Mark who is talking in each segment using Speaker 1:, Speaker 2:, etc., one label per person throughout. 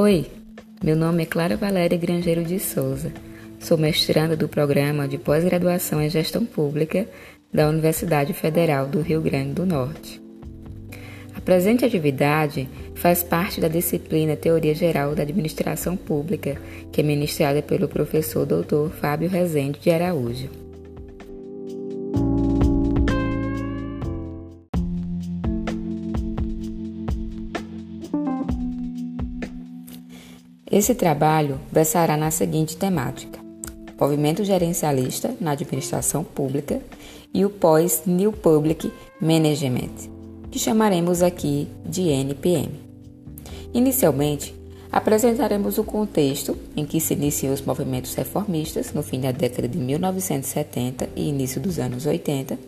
Speaker 1: Oi, meu nome é Clara Valéria Grangeiro de Souza. Sou mestranda do programa de pós-graduação em Gestão Pública da Universidade Federal do Rio Grande do Norte. A presente atividade faz parte da disciplina Teoria Geral da Administração Pública, que é ministrada pelo professor Dr. Fábio Rezende de Araújo. Esse trabalho versará na seguinte temática: movimento gerencialista na administração pública e o pós-New Public Management, que chamaremos aqui de NPM. Inicialmente, apresentaremos o contexto em que se iniciam os movimentos reformistas no fim da década de 1970 e início dos anos 80.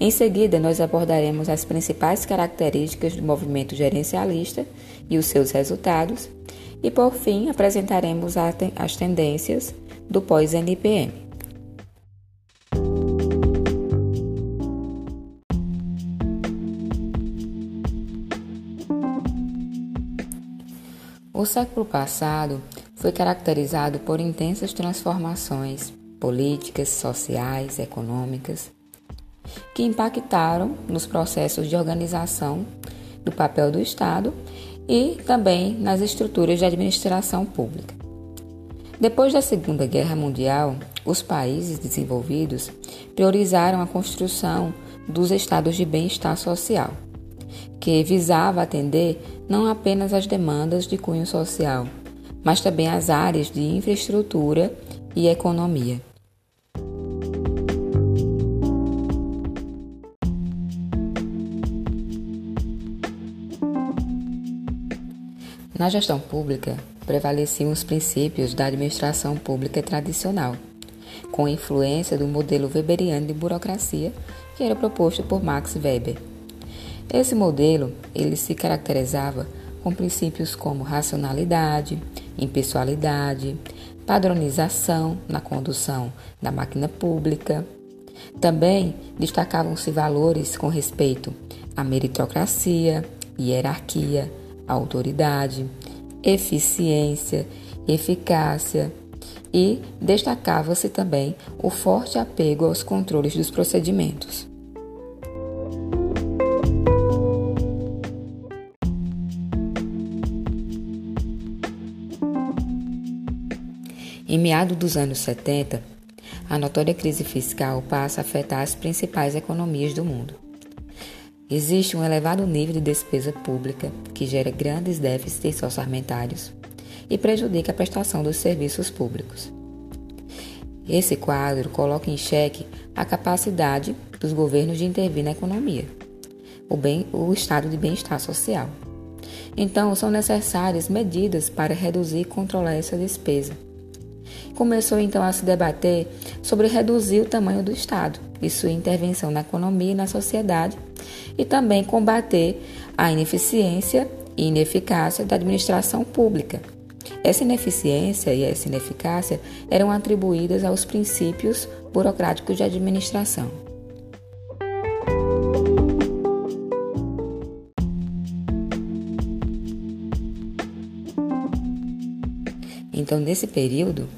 Speaker 1: Em seguida, nós abordaremos as principais características do movimento gerencialista e os seus resultados e, por fim, apresentaremos as tendências do pós-NPM. O século passado foi caracterizado por intensas transformações políticas, sociais, econômicas, que impactaram nos processos de organização do papel do Estado e também nas estruturas de administração pública. Depois da Segunda Guerra Mundial, os países desenvolvidos priorizaram a construção dos estados de bem-estar social, que visava atender não apenas as demandas de cunho social, mas também as áreas de infraestrutura e economia. Na gestão pública, prevaleciam os princípios da administração pública tradicional, com influência do modelo weberiano de burocracia que era proposto por Max Weber. Esse modelo ele se caracterizava com princípios como racionalidade, impessoalidade, padronização na condução da máquina pública. Também destacavam-se valores com respeito à meritocracia, hierarquia, autoridade, eficiência, eficácia e destacava-se também o forte apego aos controles dos procedimentos. Em meados dos anos 70, a notória crise fiscal passa a afetar as principais economias do mundo. Existe um elevado nível de despesa pública que gera grandes déficits orçamentários e prejudica a prestação dos serviços públicos. Esse quadro coloca em xeque a capacidade dos governos de intervir na economia, o, bem, o estado de bem-estar social. Então, são necessárias medidas para reduzir e controlar essa despesa. Começou então a se debater sobre reduzir o tamanho do Estado e sua intervenção na economia e na sociedade e também combater a ineficiência e ineficácia da administração pública. Essa ineficiência e essa ineficácia eram atribuídas aos princípios burocráticos de administração. Então, nesse período,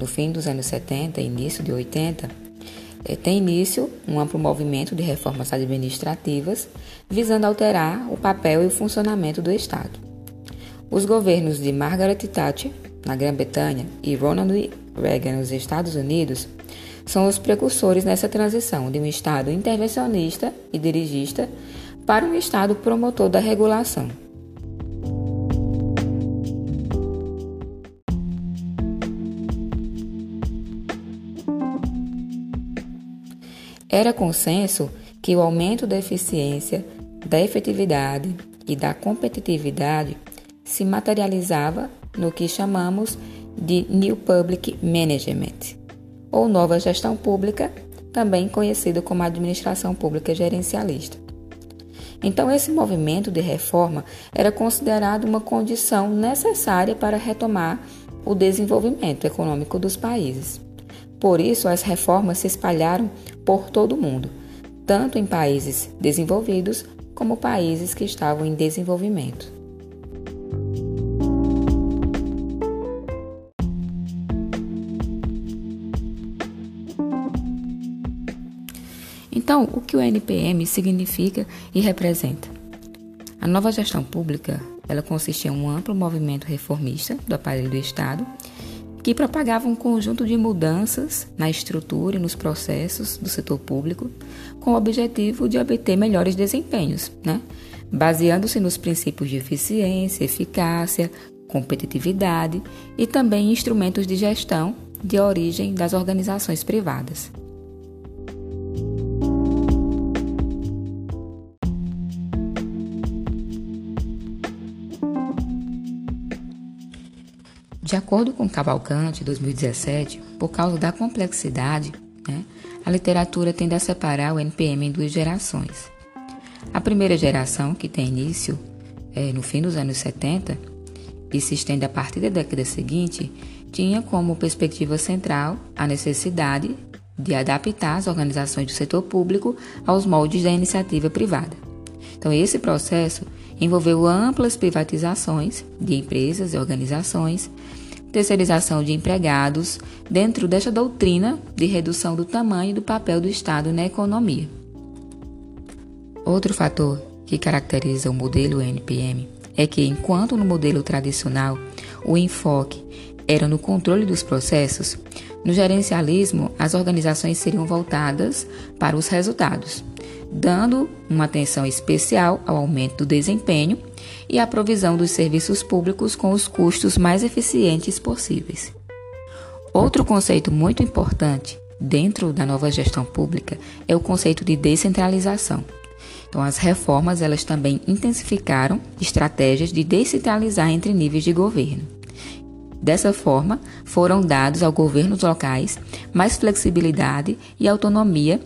Speaker 1: no fim dos anos 70 e início de 80, é, tem início um amplo movimento de reformas administrativas visando alterar o papel e o funcionamento do Estado. Os governos de Margaret Thatcher, na Grã-Bretanha, e Ronald Reagan, nos Estados Unidos, são os precursores nessa transição de um Estado intervencionista e dirigista para um Estado promotor da regulação. Era consenso que o aumento da eficiência, da efetividade e da competitividade se materializava no que chamamos de New Public Management, ou nova gestão pública, também conhecido como administração pública gerencialista. Então, esse movimento de reforma era considerado uma condição necessária para retomar o desenvolvimento econômico dos países. Por isso, as reformas se espalharam por todo o mundo, tanto em países desenvolvidos como países que estavam em desenvolvimento. Então, o que o NPM significa e representa? A nova gestão pública, ela consistia em um amplo movimento reformista do aparelho do Estado que propagava um conjunto de mudanças na estrutura e nos processos do setor público, com o objetivo de obter melhores desempenhos, né? baseando-se nos princípios de eficiência, eficácia, competitividade e também instrumentos de gestão de origem das organizações privadas. De acordo com Cavalcante, 2017, por causa da complexidade, né, a literatura tende a separar o NPM em duas gerações. A primeira geração, que tem início é, no fim dos anos 70 e se estende a partir da década seguinte, tinha como perspectiva central a necessidade de adaptar as organizações do setor público aos moldes da iniciativa privada. Então, esse processo envolveu amplas privatizações de empresas e organizações, terceirização de empregados, dentro desta doutrina de redução do tamanho e do papel do Estado na economia. Outro fator que caracteriza o modelo NPM é que, enquanto no modelo tradicional o enfoque era no controle dos processos, no gerencialismo as organizações seriam voltadas para os resultados, dando uma atenção especial ao aumento do desempenho e à provisão dos serviços públicos com os custos mais eficientes possíveis. Outro conceito muito importante dentro da nova gestão pública é o conceito de descentralização. Então, as reformas elas também intensificaram estratégias de descentralizar entre níveis de governo. Dessa forma, foram dados aos governos locais mais flexibilidade e autonomia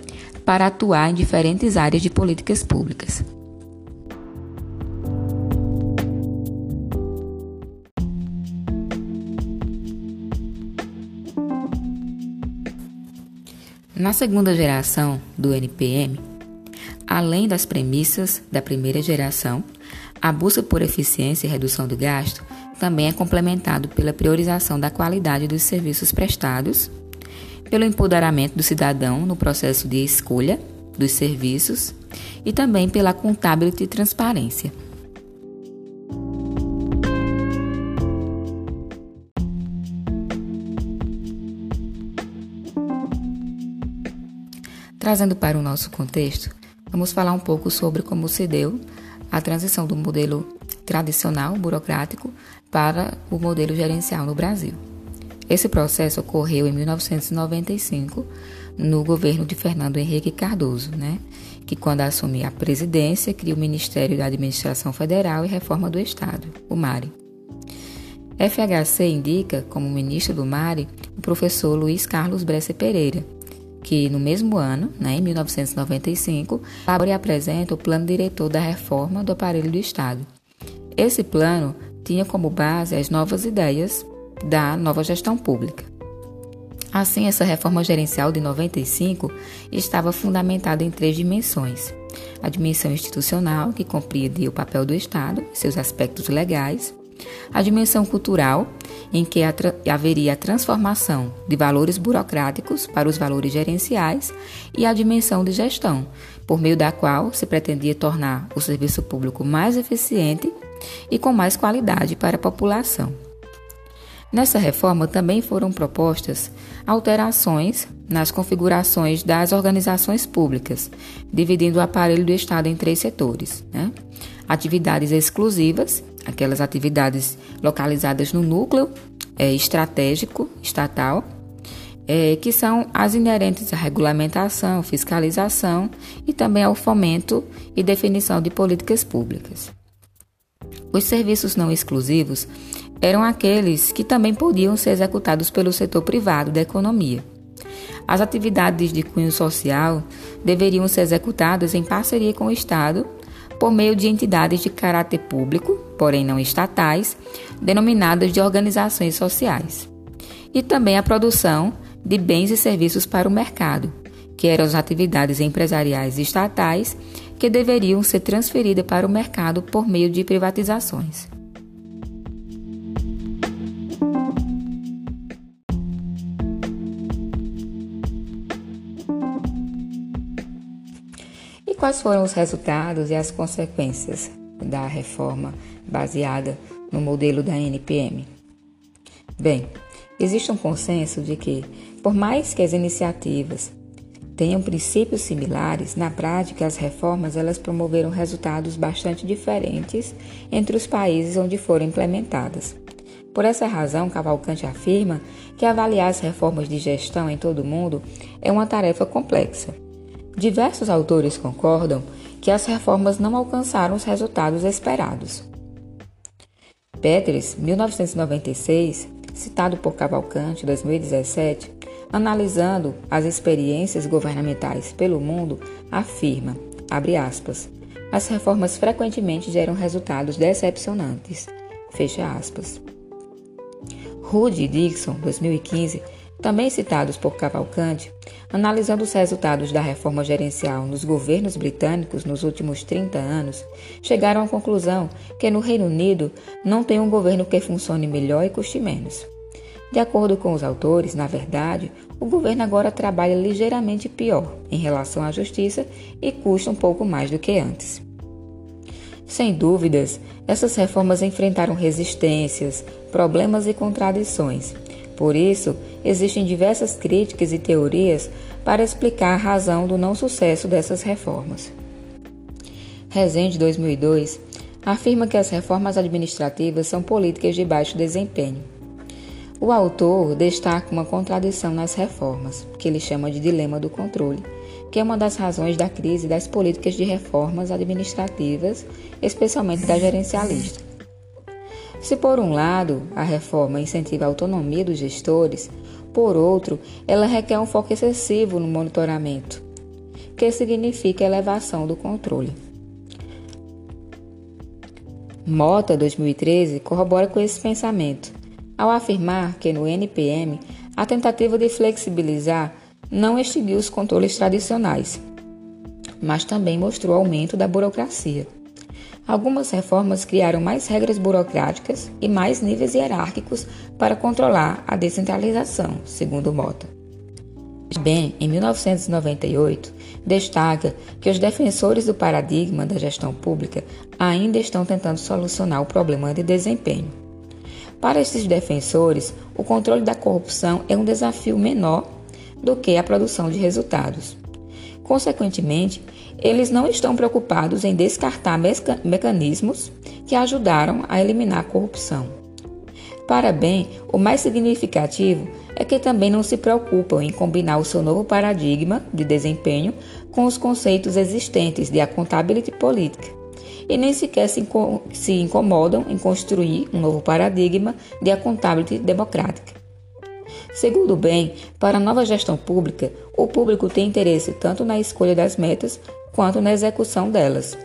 Speaker 1: para atuar em diferentes áreas de políticas públicas. Na segunda geração do NPM, além das premissas da primeira geração, a busca por eficiência e redução do gasto também é complementado pela priorização da qualidade dos serviços prestados pelo empoderamento do cidadão no processo de escolha dos serviços e também pela contabilidade e transparência. Trazendo para o nosso contexto, vamos falar um pouco sobre como se deu a transição do modelo tradicional burocrático para o modelo gerencial no Brasil. Esse processo ocorreu em 1995, no governo de Fernando Henrique Cardoso, né? que, quando assumiu a presidência, criou o Ministério da Administração Federal e Reforma do Estado, o MARE. FHC indica como ministro do MARE o professor Luiz Carlos Bresser Pereira, que no mesmo ano, né, em 1995, elabora e apresenta o plano diretor da reforma do aparelho do Estado. Esse plano tinha como base as novas ideias da nova gestão pública. Assim, essa reforma gerencial de 95 estava fundamentada em três dimensões: a dimensão institucional, que compreendia o papel do Estado e seus aspectos legais, a dimensão cultural, em que haveria a transformação de valores burocráticos para os valores gerenciais, e a dimensão de gestão, por meio da qual se pretendia tornar o serviço público mais eficiente e com mais qualidade para a população. Nessa reforma também foram propostas alterações nas configurações das organizações públicas, dividindo o aparelho do Estado em três setores: né? atividades exclusivas, aquelas atividades localizadas no núcleo é, estratégico estatal, é, que são as inerentes à regulamentação, fiscalização e também ao fomento e definição de políticas públicas. Os serviços não exclusivos eram aqueles que também podiam ser executados pelo setor privado da economia. As atividades de cunho social deveriam ser executadas em parceria com o Estado por meio de entidades de caráter público, porém não estatais, denominadas de organizações sociais. E também a produção de bens e serviços para o mercado, que eram as atividades empresariais estatais que deveriam ser transferidas para o mercado por meio de privatizações. Quais foram os resultados e as consequências da reforma baseada no modelo da NPM? Bem, existe um consenso de que, por mais que as iniciativas tenham princípios similares, na prática as reformas elas promoveram resultados bastante diferentes entre os países onde foram implementadas. Por essa razão, Cavalcante afirma que avaliar as reformas de gestão em todo o mundo é uma tarefa complexa. Diversos autores concordam que as reformas não alcançaram os resultados esperados. Peters, 1996, citado por Cavalcante, 2017, analisando as experiências governamentais pelo mundo, afirma, abre aspas, as reformas frequentemente geram resultados decepcionantes, fecha aspas. Rudy Dixon, 2015, também citados por Cavalcante, analisando os resultados da reforma gerencial nos governos britânicos nos últimos 30 anos, chegaram à conclusão que no Reino Unido não tem um governo que funcione melhor e custe menos. De acordo com os autores, na verdade, o governo agora trabalha ligeiramente pior em relação à justiça e custa um pouco mais do que antes. Sem dúvidas, essas reformas enfrentaram resistências, problemas e contradições. Por isso, existem diversas críticas e teorias para explicar a razão do não sucesso dessas reformas. Rezende 2002 afirma que as reformas administrativas são políticas de baixo desempenho. O autor destaca uma contradição nas reformas, que ele chama de dilema do controle, que é uma das razões da crise das políticas de reformas administrativas, especialmente da gerencialista. Se, por um lado, a reforma incentiva a autonomia dos gestores, por outro, ela requer um foco excessivo no monitoramento, que significa elevação do controle. Mota, 2013, corrobora com esse pensamento, ao afirmar que no NPM a tentativa de flexibilizar não extinguiu os controles tradicionais, mas também mostrou aumento da burocracia. Algumas reformas criaram mais regras burocráticas e mais níveis hierárquicos para controlar a descentralização, segundo Mota. Bem, em 1998, destaca que os defensores do paradigma da gestão pública ainda estão tentando solucionar o problema de desempenho. Para esses defensores, o controle da corrupção é um desafio menor do que a produção de resultados. Consequentemente, eles não estão preocupados em descartar mecanismos que ajudaram a eliminar a corrupção. Para bem, o mais significativo é que também não se preocupam em combinar o seu novo paradigma de desempenho com os conceitos existentes de accountability política, e nem sequer se incomodam em construir um novo paradigma de accountability democrática. Segundo bem, para a nova gestão pública, o público tem interesse tanto na escolha das metas quanto na execução delas.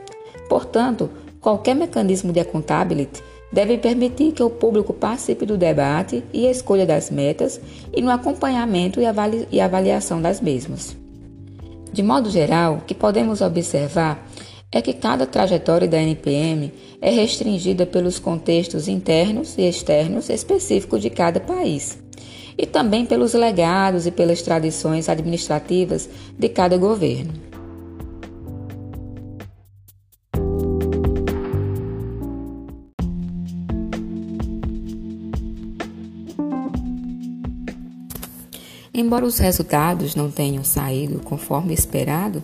Speaker 1: Portanto, qualquer mecanismo de accountability deve permitir que o público participe do debate e escolha das metas e no acompanhamento e avaliação das mesmas. De modo geral, o que podemos observar é que cada trajetória da NPM é restringida pelos contextos internos e externos específicos de cada país e também pelos legados e pelas tradições administrativas de cada governo. Embora os resultados não tenham saído conforme esperado,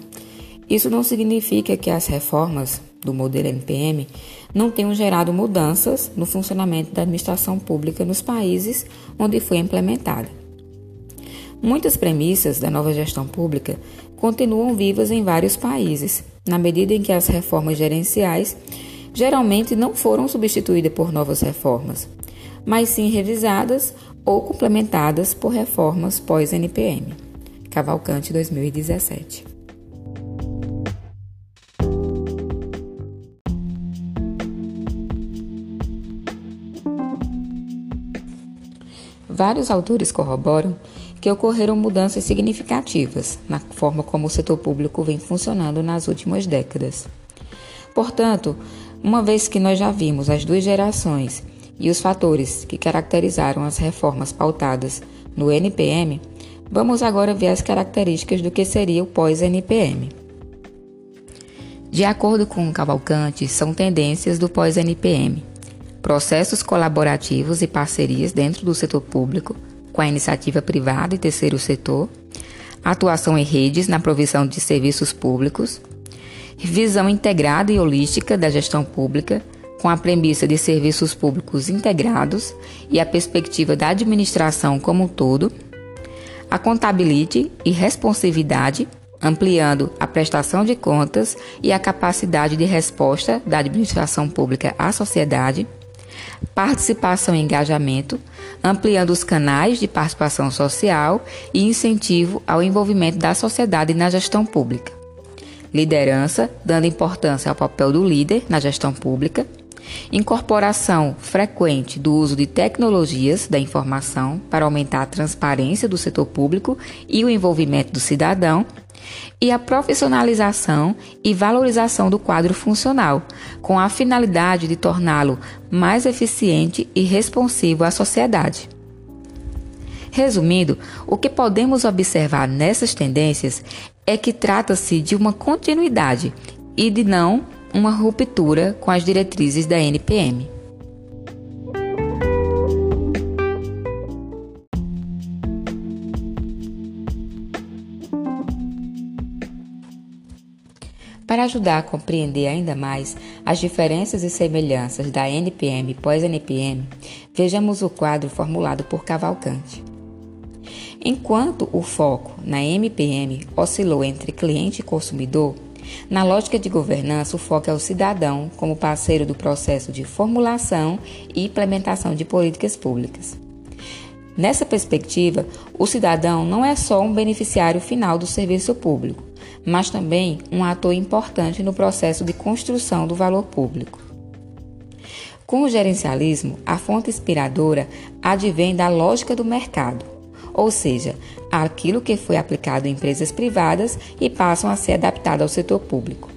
Speaker 1: isso não significa que as reformas do modelo NPM não tenham gerado mudanças no funcionamento da administração pública nos países onde foi implementada. Muitas premissas da nova gestão pública continuam vivas em vários países, na medida em que as reformas gerenciais geralmente não foram substituídas por novas reformas, mas sim revisadas ou complementadas por reformas pós-NPM. Cavalcante 2017. Vários autores corroboram que ocorreram mudanças significativas na forma como o setor público vem funcionando nas últimas décadas. Portanto, uma vez que nós já vimos as duas gerações e os fatores que caracterizaram as reformas pautadas no NPM, vamos agora ver as características do que seria o pós-NPM. De acordo com Cavalcante, são tendências do pós-NPM. Processos colaborativos e parcerias dentro do setor público, com a iniciativa privada e terceiro setor, atuação em redes na provisão de serviços públicos, visão integrada e holística da gestão pública, com a premissa de serviços públicos integrados e a perspectiva da administração como um todo, a contabilidade e responsividade, ampliando a prestação de contas e a capacidade de resposta da administração pública à sociedade, participação e engajamento, ampliando os canais de participação social e incentivo ao envolvimento da sociedade na gestão pública. Liderança, dando importância ao papel do líder na gestão pública. Incorporação frequente do uso de tecnologias da informação para aumentar a transparência do setor público e o envolvimento do cidadão e a profissionalização e valorização do quadro funcional, com a finalidade de torná-lo mais eficiente e responsivo à sociedade. Resumindo, o que podemos observar nessas tendências é que trata-se de uma continuidade e de não uma ruptura com as diretrizes da NPM. Para ajudar a compreender ainda mais as diferenças e semelhanças da NPM pós-NPM, vejamos o quadro formulado por Cavalcante. Enquanto o foco na MPM oscilou entre cliente e consumidor, na lógica de governança, o foco é o cidadão como parceiro do processo de formulação e implementação de políticas públicas. Nessa perspectiva, o cidadão não é só um beneficiário final do serviço público, mas também um ator importante no processo de construção do valor público. Com o gerencialismo, a fonte inspiradora advém da lógica do mercado, ou seja, aquilo que foi aplicado em empresas privadas e passam a ser adaptado ao setor público.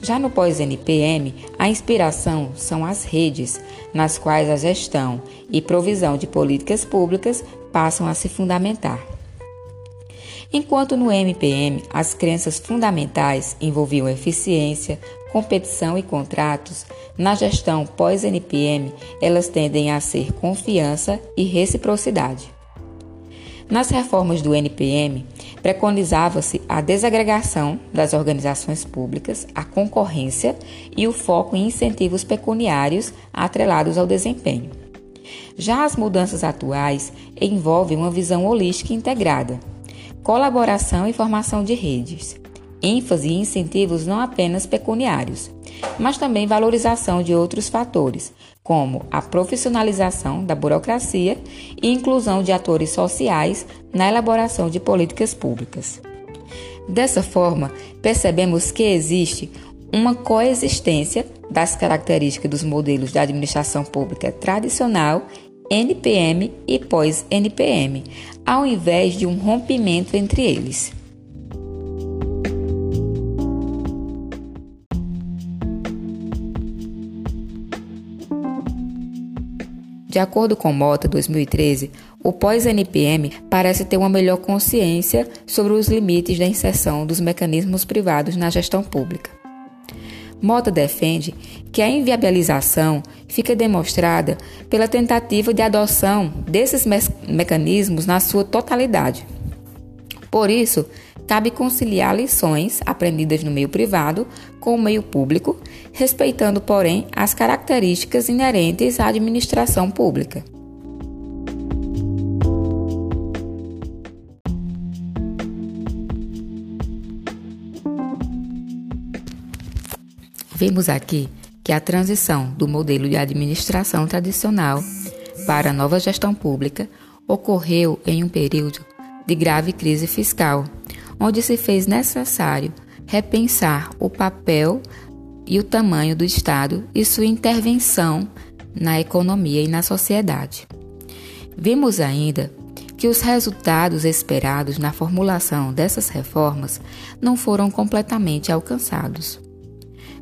Speaker 1: Já no pós-NPM, a inspiração são as redes, nas quais a gestão e provisão de políticas públicas passam a se fundamentar. Enquanto no MPM as crenças fundamentais envolviam eficiência, competição e contratos, na gestão pós-NPM elas tendem a ser confiança e reciprocidade. Nas reformas do NPM, preconizava-se a desagregação das organizações públicas, a concorrência e o foco em incentivos pecuniários atrelados ao desempenho. Já as mudanças atuais envolvem uma visão holística integrada, colaboração e formação de redes, ênfase e incentivos não apenas pecuniários, mas também valorização de outros fatores, como a profissionalização da burocracia e inclusão de atores sociais na elaboração de políticas públicas. Dessa forma, percebemos que existe uma coexistência das características dos modelos da administração pública tradicional NPM e pós-NPM, ao invés de um rompimento entre eles. De acordo com Mota 2013, o pós-NPM parece ter uma melhor consciência sobre os limites da inserção dos mecanismos privados na gestão pública. Mota defende que a inviabilização fica demonstrada pela tentativa de adoção desses me mecanismos na sua totalidade. Por isso, cabe conciliar lições aprendidas no meio privado com o meio público, respeitando, porém, as características inerentes à administração pública. Vimos aqui que a transição do modelo de administração tradicional para a nova gestão pública ocorreu em um período de grave crise fiscal, onde se fez necessário repensar o papel e o tamanho do Estado e sua intervenção na economia e na sociedade. Vimos ainda que os resultados esperados na formulação dessas reformas não foram completamente alcançados.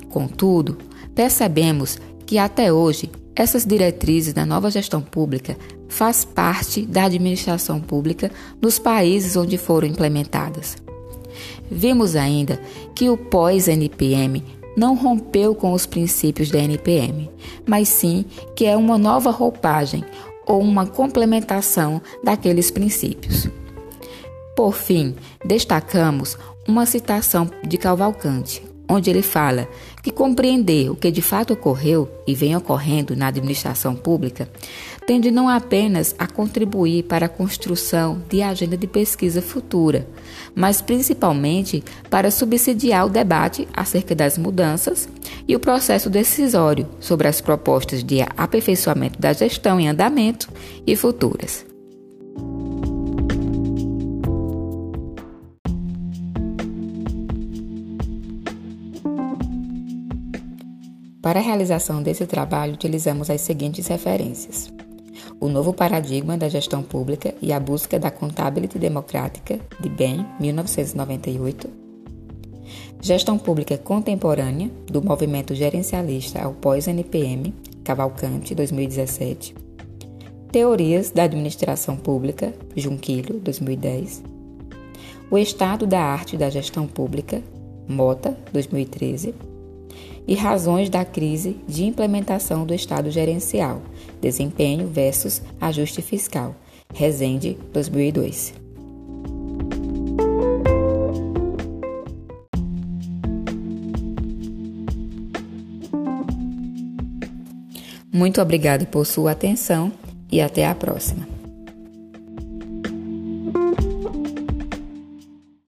Speaker 1: Contudo, percebemos que até hoje essas diretrizes da nova gestão pública faz parte da administração pública nos países onde foram implementadas. Vimos ainda que o pós-NPM não rompeu com os princípios da NPM, mas sim que é uma nova roupagem ou uma complementação daqueles princípios. Por fim, destacamos uma citação de Cavalcante, onde ele fala que compreender o que de fato ocorreu e vem ocorrendo na administração pública tende não apenas a contribuir para a construção de agenda de pesquisa futura, mas principalmente para subsidiar o debate acerca das mudanças e o processo decisório sobre as propostas de aperfeiçoamento da gestão em andamento e futuras. Para a realização desse trabalho, utilizamos as seguintes referências: o Novo Paradigma da Gestão Pública e a Busca da Contabilidade Democrática, de Ben, 1998. Gestão Pública Contemporânea, do Movimento Gerencialista ao Pós-NPM, Cavalcante, 2017. Teorias da Administração Pública, Junquilho, 2010. O Estado da Arte da Gestão Pública, Mota, 2013 e razões da crise de implementação do Estado gerencial, desempenho versus ajuste fiscal. Resende, 2002. Muito obrigado por sua atenção e até a próxima.